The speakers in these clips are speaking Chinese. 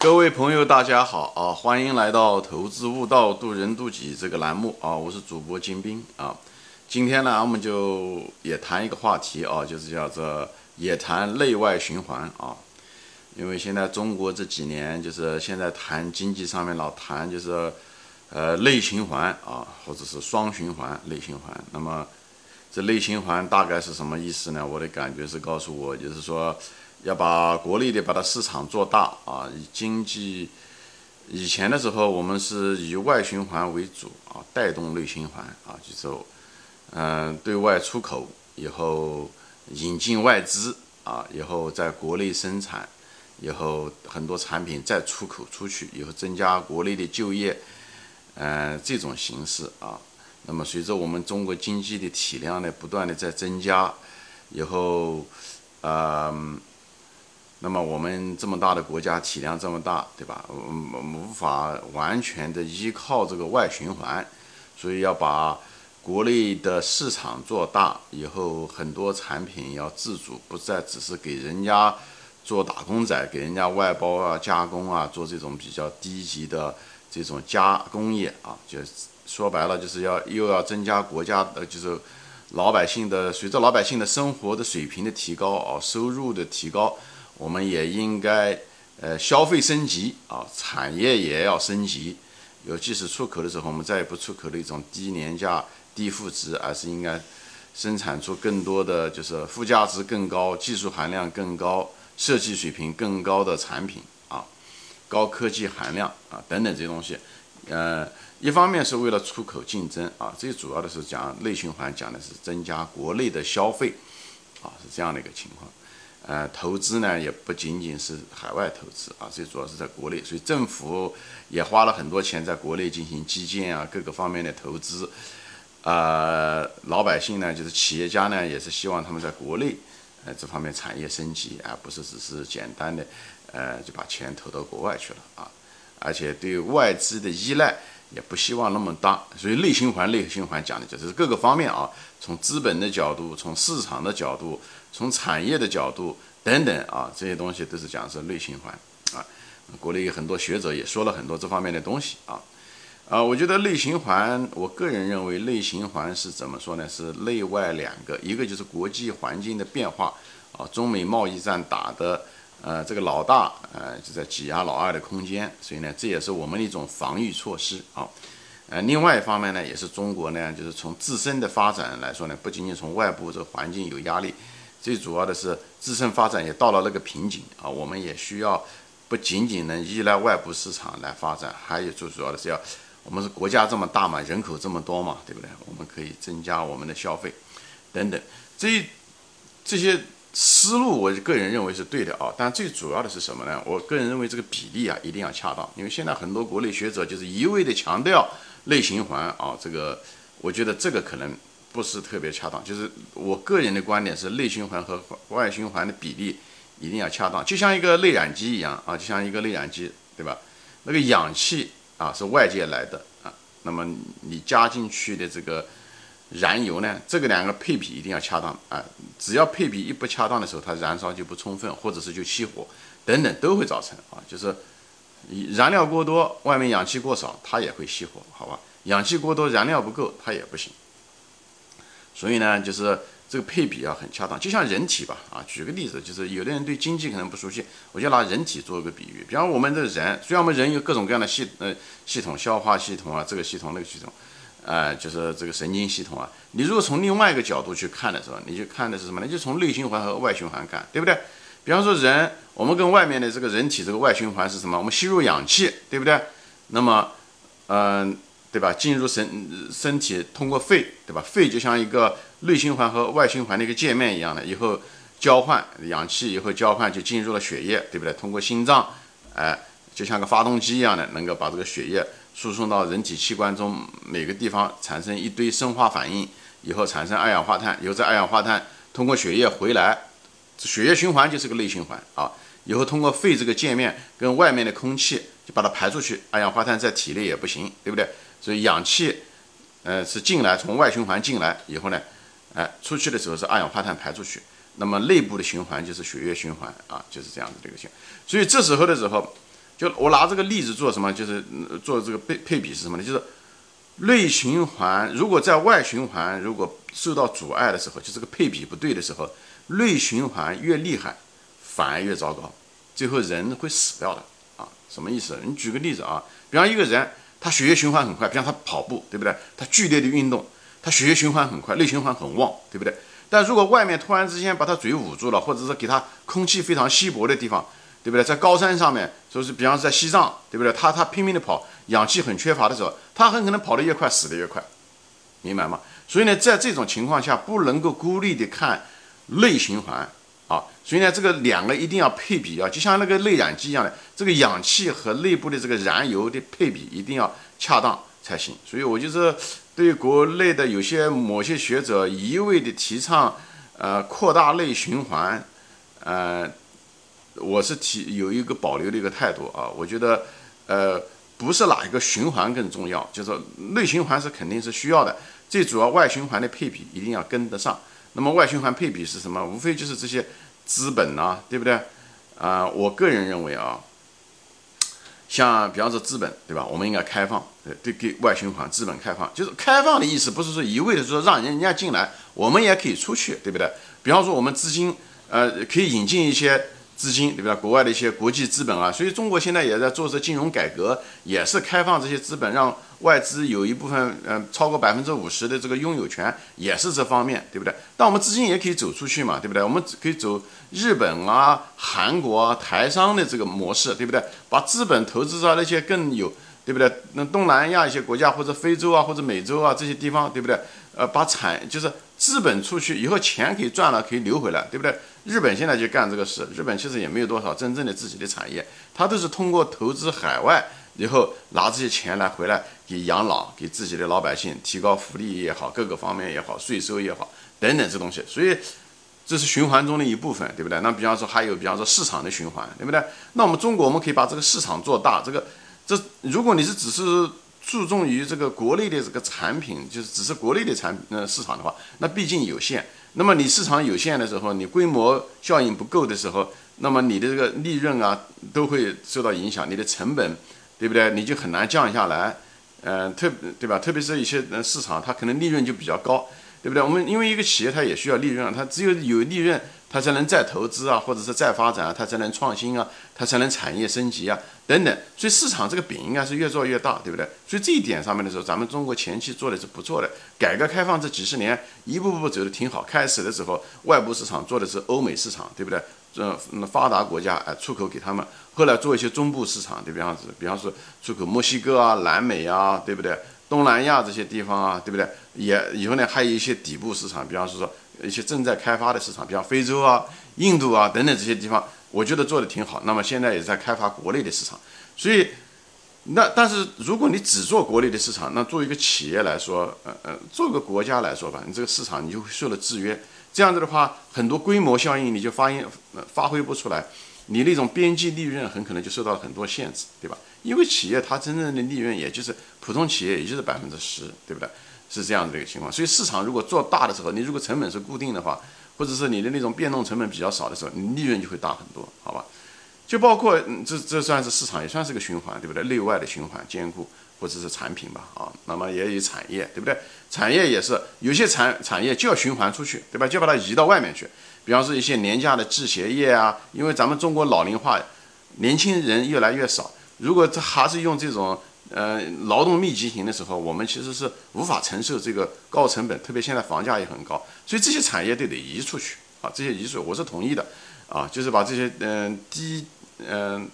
各位朋友，大家好啊！欢迎来到《投资悟道，渡人渡己》这个栏目啊！我是主播金兵啊。今天呢，我们就也谈一个话题啊，就是叫做也谈内外循环啊。因为现在中国这几年就是现在谈经济上面老谈就是呃内循环啊，或者是双循环内循环。那么这内循环大概是什么意思呢？我的感觉是告诉我，就是说。要把国内的把它市场做大啊，以经济以前的时候，我们是以外循环为主啊，带动内循环啊，就是嗯对外出口以后引进外资啊，以后在国内生产，以后很多产品再出口出去，以后增加国内的就业，嗯这种形式啊，那么随着我们中国经济的体量呢不断的在增加，以后嗯。那么我们这么大的国家，体量这么大，对吧？嗯，无法完全的依靠这个外循环，所以要把国内的市场做大，以后很多产品要自主，不再只是给人家做打工仔，给人家外包啊、加工啊，做这种比较低级的这种加工业啊。就说白了，就是要又要增加国家的，就是老百姓的，随着老百姓的生活的水平的提高啊，收入的提高。我们也应该，呃，消费升级啊，产业也要升级。尤其是出口的时候，我们再也不出口那种低廉价、低负值，而是应该生产出更多的，就是附加值更高、技术含量更高、设计水平更高的产品啊，高科技含量啊等等这些东西。呃，一方面是为了出口竞争啊，最主要的是讲内循环，讲的是增加国内的消费啊，是这样的一个情况。呃，投资呢也不仅仅是海外投资啊，最主要是在国内，所以政府也花了很多钱在国内进行基建啊，各个方面的投资。呃，老百姓呢，就是企业家呢，也是希望他们在国内，呃，这方面产业升级，而不是只是简单的，呃，就把钱投到国外去了啊。而且对外资的依赖也不希望那么大，所以内循环、内循环讲的就是各个方面啊，从资本的角度，从市场的角度。从产业的角度等等啊，这些东西都是讲是内循环啊。国内有很多学者也说了很多这方面的东西啊。啊，我觉得内循环，我个人认为内循环是怎么说呢？是内外两个，一个就是国际环境的变化啊，中美贸易战打的，呃，这个老大呃就在挤压老二的空间，所以呢，这也是我们的一种防御措施啊。呃，另外一方面呢，也是中国呢，就是从自身的发展来说呢，不仅仅从外部这个环境有压力。最主要的是自身发展也到了那个瓶颈啊，我们也需要不仅仅能依赖外部市场来发展，还有最主要的是要我们是国家这么大嘛，人口这么多嘛，对不对？我们可以增加我们的消费等等，这这些思路，我个人认为是对的啊。但最主要的是什么呢？我个人认为这个比例啊一定要恰当，因为现在很多国内学者就是一味的强调内循环啊，这个我觉得这个可能。不是特别恰当，就是我个人的观点是内循环和外循环的比例一定要恰当，就像一个内燃机一样啊，就像一个内燃机，对吧？那个氧气啊是外界来的啊，那么你加进去的这个燃油呢，这个两个配比一定要恰当啊，只要配比一不恰当的时候，它燃烧就不充分，或者是就熄火等等都会造成啊，就是燃料过多，外面氧气过少，它也会熄火，好吧？氧气过多，燃料不够，它也不行。所以呢，就是这个配比要很恰当，就像人体吧，啊，举个例子，就是有的人对经济可能不熟悉，我就拿人体做一个比喻。比方我们的人，虽然我们人有各种各样的系呃系统，消化系统啊，这个系统那个系统，呃，就是这个神经系统啊。你如果从另外一个角度去看的时候，你就看的是什么呢？就从内循环和外循环看，对不对？比方说人，我们跟外面的这个人体这个外循环是什么？我们吸入氧气，对不对？那么，嗯。对吧？进入身身体通过肺，对吧？肺就像一个内循环和外循环的一个界面一样的，以后交换氧气，以后交换就进入了血液，对不对？通过心脏，哎，就像个发动机一样的，能够把这个血液输送到人体器官中每个地方，产生一堆生化反应，以后产生二氧化碳，由这二氧化碳通过血液回来，血液循环就是个内循环啊。以后通过肺这个界面跟外面的空气就把它排出去，二氧化碳在体内也不行，对不对？所以氧气，呃，是进来从外循环进来以后呢，哎，出去的时候是二氧化碳排出去。那么内部的循环就是血液循环啊，就是这样子的一个循。所以这时候的时候，就我拿这个例子做什么？就是做这个配配比是什么呢？就是内循环如果在外循环如果受到阻碍的时候，就这个配比不对的时候，内循环越厉害，反而越糟糕，最后人会死掉的啊！什么意思？你举个例子啊，比方一个人他血液循环很快，比方他跑步，对不对？他剧烈的运动，他血液循环很快，内循环很旺，对不对？但如果外面突然之间把他嘴捂住了，或者是给他空气非常稀薄的地方，对不对？在高山上面，就是比方说在西藏，对不对？他他拼命的跑，氧气很缺乏的时候，他很可能跑得越快，死得越快，明白吗？所以呢，在这种情况下，不能够孤立的看内循环啊。所以呢，这个两个一定要配比啊，就像那个内燃机一样的，这个氧气和内部的这个燃油的配比一定要恰当才行。所以我就是。对国内的有些某些学者一味的提倡，呃，扩大内循环，呃，我是提有一个保留的一个态度啊。我觉得，呃，不是哪一个循环更重要，就是内循环是肯定是需要的，最主要外循环的配比一定要跟得上。那么外循环配比是什么？无非就是这些资本啊，对不对？啊，我个人认为啊。像比方说资本，对吧？我们应该开放，对，给外循环资本开放，就是开放的意思，不是说一味的说让人家进来，我们也可以出去，对不对？比方说我们资金，呃，可以引进一些。资金对吧？国外的一些国际资本啊，所以中国现在也在做这金融改革，也是开放这些资本，让外资有一部分，嗯，超过百分之五十的这个拥有权，也是这方面，对不对？但我们资金也可以走出去嘛，对不对？我们可以走日本啊、韩国啊、台商的这个模式，对不对？把资本投资到那些更有，对不对？那东南亚一些国家或者非洲啊或者美洲啊这些地方，对不对？呃，把产就是资本出去以后，钱可以赚了，可以留回来，对不对？日本现在就干这个事，日本其实也没有多少真正的自己的产业，它都是通过投资海外，然后拿这些钱来回来给养老，给自己的老百姓提高福利也好，各个方面也好，税收也好，等等这东西，所以这是循环中的一部分，对不对？那比方说还有，比方说市场的循环，对不对？那我们中国我们可以把这个市场做大，这个这如果你是只是注重于这个国内的这个产品，就是只是国内的产品呃市场的话，那毕竟有限。那么你市场有限的时候，你规模效应不够的时候，那么你的这个利润啊都会受到影响，你的成本，对不对？你就很难降下来，嗯，特对吧？特别是一些呃市场，它可能利润就比较高，对不对？我们因为一个企业它也需要利润，它只有有利润。它才能再投资啊，或者是再发展啊，它才能创新啊，它才能产业升级啊，等等。所以市场这个饼应该是越做越大，对不对？所以这一点上面的时候，咱们中国前期做的是不错的。改革开放这几十年，一步步走的挺好。开始的时候，外部市场做的是欧美市场，对不对？这发达国家哎，出口给他们。后来做一些中部市场，对比方子，比方说出口墨西哥啊、南美啊，对不对？东南亚这些地方啊，对不对？也以后呢，还有一些底部市场，比方说说。一些正在开发的市场，比方非洲啊、印度啊等等这些地方，我觉得做的挺好。那么现在也在开发国内的市场，所以，那但是如果你只做国内的市场，那作为一个企业来说，呃呃，做一个国家来说吧，你这个市场你就会受了制约。这样子的话，很多规模效应你就发现发挥不出来，你那种边际利润很可能就受到了很多限制，对吧？因为企业它真正的利润也就是普通企业也就是百分之十，对不对？是这样的一个情况，所以市场如果做大的时候，你如果成本是固定的话，或者是你的那种变动成本比较少的时候，你利润就会大很多，好吧？就包括这这算是市场，也算是个循环，对不对？内外的循环兼顾，或者是产品吧，啊，那么也有产业，对不对？产业也是有些产产业就要循环出去，对吧？就把它移到外面去，比方说一些廉价的制鞋业啊，因为咱们中国老龄化，年轻人越来越少，如果这还是用这种。呃，劳动密集型的时候，我们其实是无法承受这个高成本，特别现在房价也很高，所以这些产业都得移出去啊。这些移出，我是同意的啊，就是把这些嗯低嗯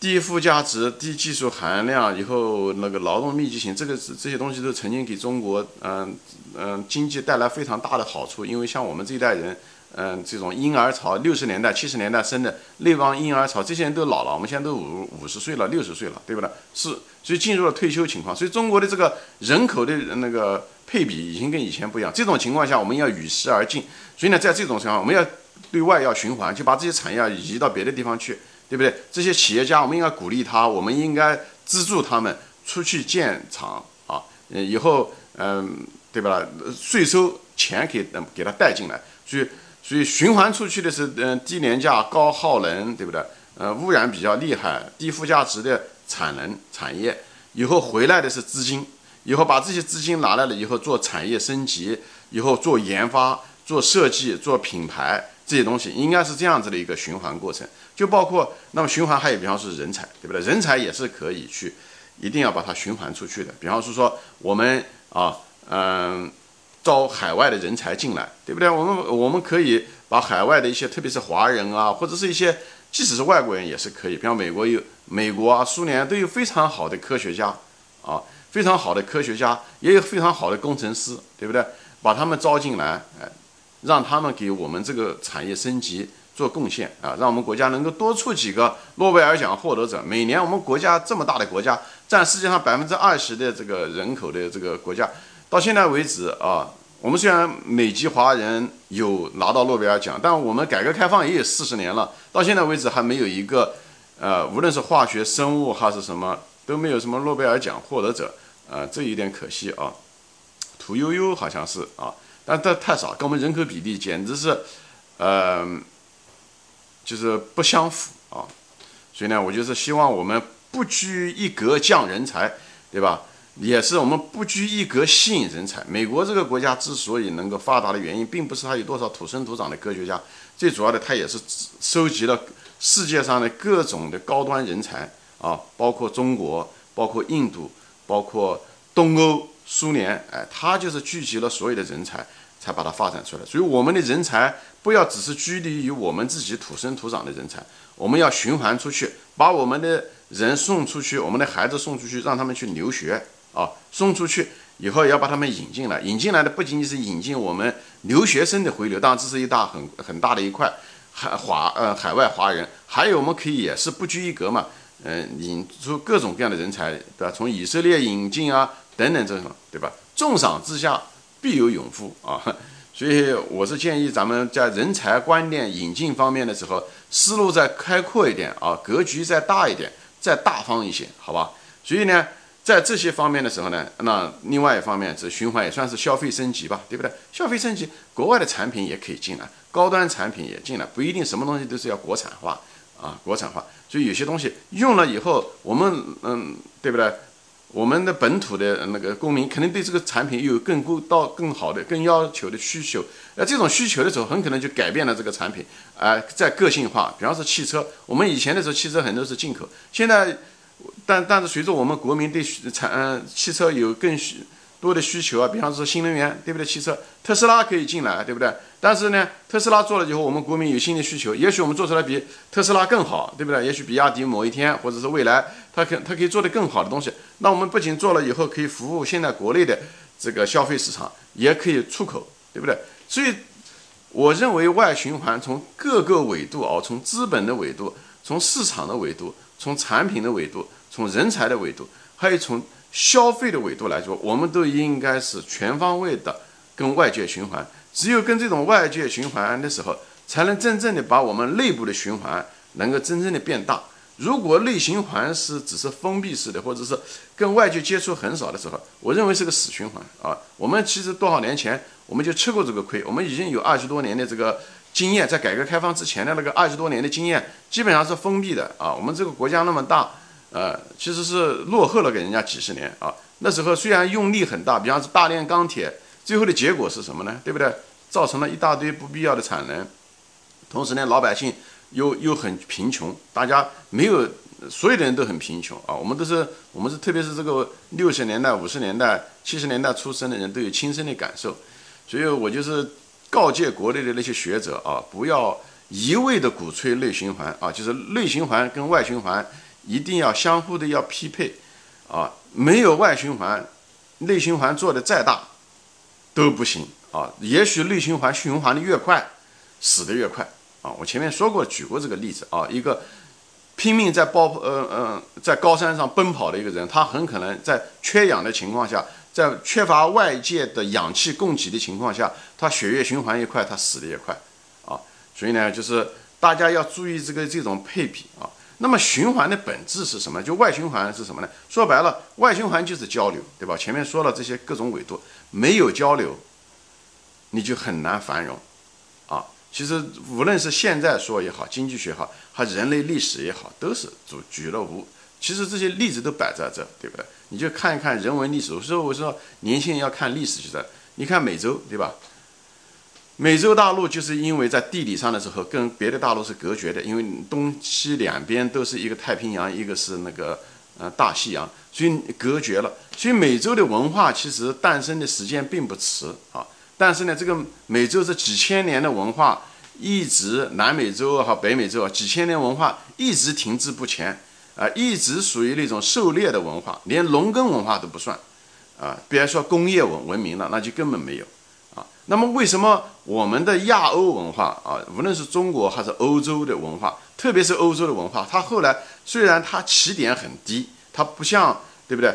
低附加值、低技术含量以后那个劳动密集型，这个这些东西都曾经给中国嗯嗯经济带来非常大的好处，因为像我们这一代人。嗯，这种婴儿潮，六十年代、七十年代生的那帮婴儿潮，这些人都老了，我们现在都五五十岁了、六十岁了，对不对？是，所以进入了退休情况。所以中国的这个人口的那个配比已经跟以前不一样。这种情况下，我们要与时而进。所以呢，在这种情况，我们要对外要循环，就把这些产业移到别的地方去，对不对？这些企业家，我们应该鼓励他，我们应该资助他们出去建厂啊，嗯，以后嗯，对吧？税收钱给嗯给他带进来，所以。所以循环出去的是，嗯，低廉价、高耗能，对不对？呃污染比较厉害、低附加值的产能产业，以后回来的是资金，以后把这些资金拿来了以后做产业升级，以后做研发、做设计、做品牌这些东西，应该是这样子的一个循环过程。就包括那么循环还有，比方说人才，对不对？人才也是可以去，一定要把它循环出去的。比方说说我们啊，嗯，招海外的人才进来，对不对？我们我们可以把海外的一些，特别是华人啊，或者是一些，即使是外国人也是可以。比方美国有美国啊，苏联都有非常好的科学家啊，非常好的科学家，也有非常好的工程师，对不对？把他们招进来，哎，让他们给我们这个产业升级。做贡献啊，让我们国家能够多出几个诺贝尔奖获得者。每年我们国家这么大的国家，占世界上百分之二十的这个人口的这个国家，到现在为止啊，我们虽然美籍华人有拿到诺贝尔奖，但我们改革开放也有四十年了，到现在为止还没有一个，呃，无论是化学、生物还是什么，都没有什么诺贝尔奖获得者，呃，这有点可惜啊。屠呦呦好像是啊，但这太少，跟我们人口比例简直是，呃。就是不相符啊，所以呢，我就是希望我们不拘一格降人才，对吧？也是我们不拘一格吸引人才。美国这个国家之所以能够发达的原因，并不是它有多少土生土长的科学家，最主要的它也是收集了世界上的各种的高端人才啊，包括中国，包括印度，包括东欧、苏联，哎，它就是聚集了所有的人才。才把它发展出来，所以我们的人才不要只是拘泥于我们自己土生土长的人才，我们要循环出去，把我们的人送出去，我们的孩子送出去，让他们去留学啊，送出去以后要把他们引进来，引进来的不仅仅是引进我们留学生的回流，当然这是一大很很大的一块海华呃海外华人，还有我们可以也是不拘一格嘛，嗯，引出各种各样的人才，对吧？从以色列引进啊等等这种，对吧？重赏之下。必有勇夫啊，所以我是建议咱们在人才观念引进方面的时候，思路再开阔一点啊，格局再大一点，再大方一些，好吧？所以呢，在这些方面的时候呢，那另外一方面，这循环也算是消费升级吧，对不对？消费升级，国外的产品也可以进来，高端产品也进来，不一定什么东西都是要国产化啊，国产化。所以有些东西用了以后，我们嗯，对不对？我们的本土的那个公民肯定对这个产品有更高到更好的、更要求的需求。那这种需求的时候，很可能就改变了这个产品，啊，在个性化。比方说汽车，我们以前的时候汽车很多是进口，现在，但但是随着我们国民对产嗯汽车有更需。多的需求啊，比方说新能源，对不对？汽车特斯拉可以进来，对不对？但是呢，特斯拉做了以后，我们国民有新的需求，也许我们做出来比特斯拉更好，对不对？也许比亚迪某一天或者是未来，它可它可以做的更好的东西。那我们不仅做了以后可以服务现在国内的这个消费市场，也可以出口，对不对？所以我认为外循环从各个维度啊，从资本的维度，从市场的维度，从产品的维度，从人才的维度，还有从。消费的维度来说，我们都应该是全方位的跟外界循环。只有跟这种外界循环的时候，才能真正的把我们内部的循环能够真正的变大。如果内循环是只是封闭式的，或者是跟外界接触很少的时候，我认为是个死循环啊。我们其实多少年前我们就吃过这个亏，我们已经有二十多年的这个经验，在改革开放之前的那个二十多年的经验，基本上是封闭的啊。我们这个国家那么大。呃，其实是落后了给人家几十年啊。那时候虽然用力很大，比方说大炼钢铁，最后的结果是什么呢？对不对？造成了一大堆不必要的产能，同时呢，老百姓又又很贫穷，大家没有，所有的人都很贫穷啊。我们都是，我们是特别是这个六十年代、五十年代、七十年代出生的人都有亲身的感受，所以我就是告诫国内的那些学者啊，不要一味的鼓吹内循环啊，就是内循环跟外循环。一定要相互的要匹配，啊，没有外循环，内循环做的再大都不行啊。也许内循环循环的越快，死的越快啊。我前面说过，举过这个例子啊，一个拼命在包呃呃在高山上奔跑的一个人，他很可能在缺氧的情况下，在缺乏外界的氧气供给的情况下，他血液循环越快，他死的越快啊。所以呢，就是大家要注意这个这种配比啊。那么循环的本质是什么？就外循环是什么呢？说白了，外循环就是交流，对吧？前面说了这些各种维度，没有交流，你就很难繁荣，啊，其实无论是现在说也好，经济学也好，还人类历史也好，都是举举了无。其实这些例子都摆在这，对不对？你就看一看人文历史。我说我说年轻人要看历史，就是你看美洲，对吧？美洲大陆就是因为在地理上的时候跟别的大陆是隔绝的，因为东西两边都是一个太平洋，一个是那个呃大西洋，所以隔绝了。所以美洲的文化其实诞生的时间并不迟啊。但是呢，这个美洲这几千年的文化，一直南美洲和北美洲啊，几千年文化一直停滞不前啊，一直属于那种狩猎的文化，连农耕文化都不算啊，别说工业文文明了，那就根本没有啊。那么为什么我们的亚欧文化啊，无论是中国还是欧洲的文化，特别是欧洲的文化，它后来虽然它起点很低，它不像，对不对？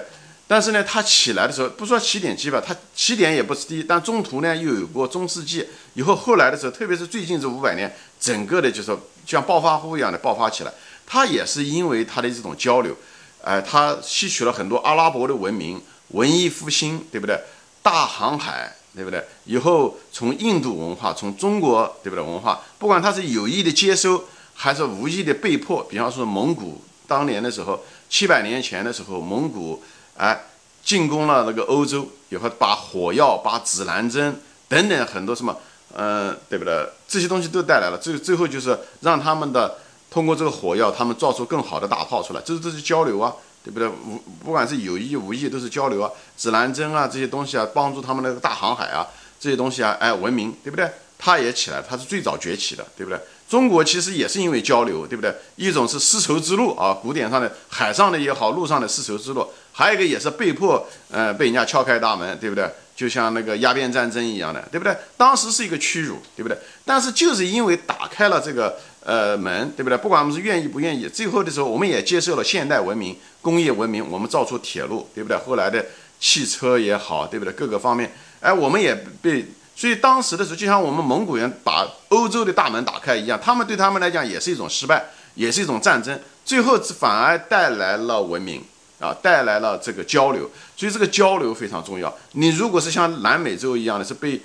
但是呢，它起来的时候，不说起点低吧，它起点也不是低，但中途呢又有过中世纪，以后后来的时候，特别是最近这五百年，整个的就是像暴发户一样的爆发起来。它也是因为它的这种交流，哎，它吸取了很多阿拉伯的文明、文艺复兴，对不对？大航海，对不对？以后从印度文化，从中国，对不对？文化，不管它是有意的接收，还是无意的被迫，比方说蒙古当年的时候，七百年前的时候，蒙古。哎，进攻了那个欧洲以后，把火药、把指南针等等很多什么，嗯，对不对？这些东西都带来了。最最后就是让他们的通过这个火药，他们造出更好的大炮出来。这这是交流啊，对不对？无不管是有意无意都是交流啊。指南针啊这些东西啊，帮助他们那个大航海啊这些东西啊，哎，文明对不对？它也起来，它是最早崛起的，对不对？中国其实也是因为交流，对不对？一种是丝绸之路啊，古典上的海上的也好，路上的丝绸之路，还有一个也是被迫，呃，被人家敲开大门，对不对？就像那个鸦片战争一样的，对不对？当时是一个屈辱，对不对？但是就是因为打开了这个呃门，对不对？不管我们是愿意不愿意，最后的时候我们也接受了现代文明、工业文明，我们造出铁路，对不对？后来的汽车也好，对不对？各个方面，哎，我们也被。所以当时的时候，就像我们蒙古人把欧洲的大门打开一样，他们对他们来讲也是一种失败，也是一种战争，最后反而带来了文明啊，带来了这个交流。所以这个交流非常重要。你如果是像南美洲一样的，是被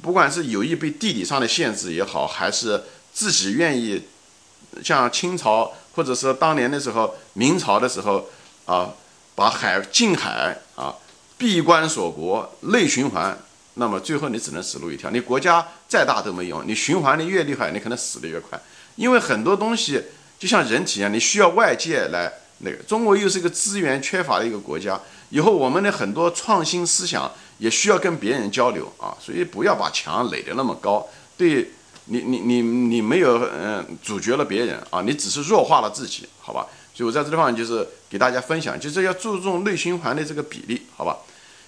不管是有意被地理上的限制也好，还是自己愿意像清朝或者是当年的时候明朝的时候啊，把海禁海啊，闭关锁国，内循环。那么最后你只能死路一条，你国家再大都没用，你循环的越厉害，你可能死的越快。因为很多东西就像人体一样，你需要外界来那个。中国又是一个资源缺乏的一个国家，以后我们的很多创新思想也需要跟别人交流啊，所以不要把墙垒得那么高。对你，你，你，你没有嗯阻绝了别人啊，你只是弱化了自己，好吧？所以我在这地方就是给大家分享，就是要注重内循环的这个比例，好吧？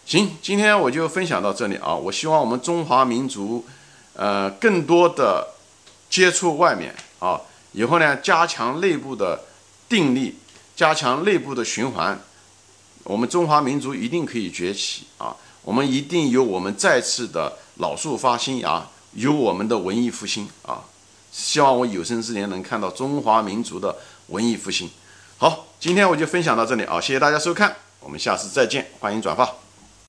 行，今天我就分享到这里啊！我希望我们中华民族，呃，更多的接触外面啊，以后呢，加强内部的定力，加强内部的循环，我们中华民族一定可以崛起啊！我们一定有我们再次的老树发新芽，有我们的文艺复兴啊！希望我有生之年能看到中华民族的文艺复兴。好，今天我就分享到这里啊！谢谢大家收看，我们下次再见，欢迎转发。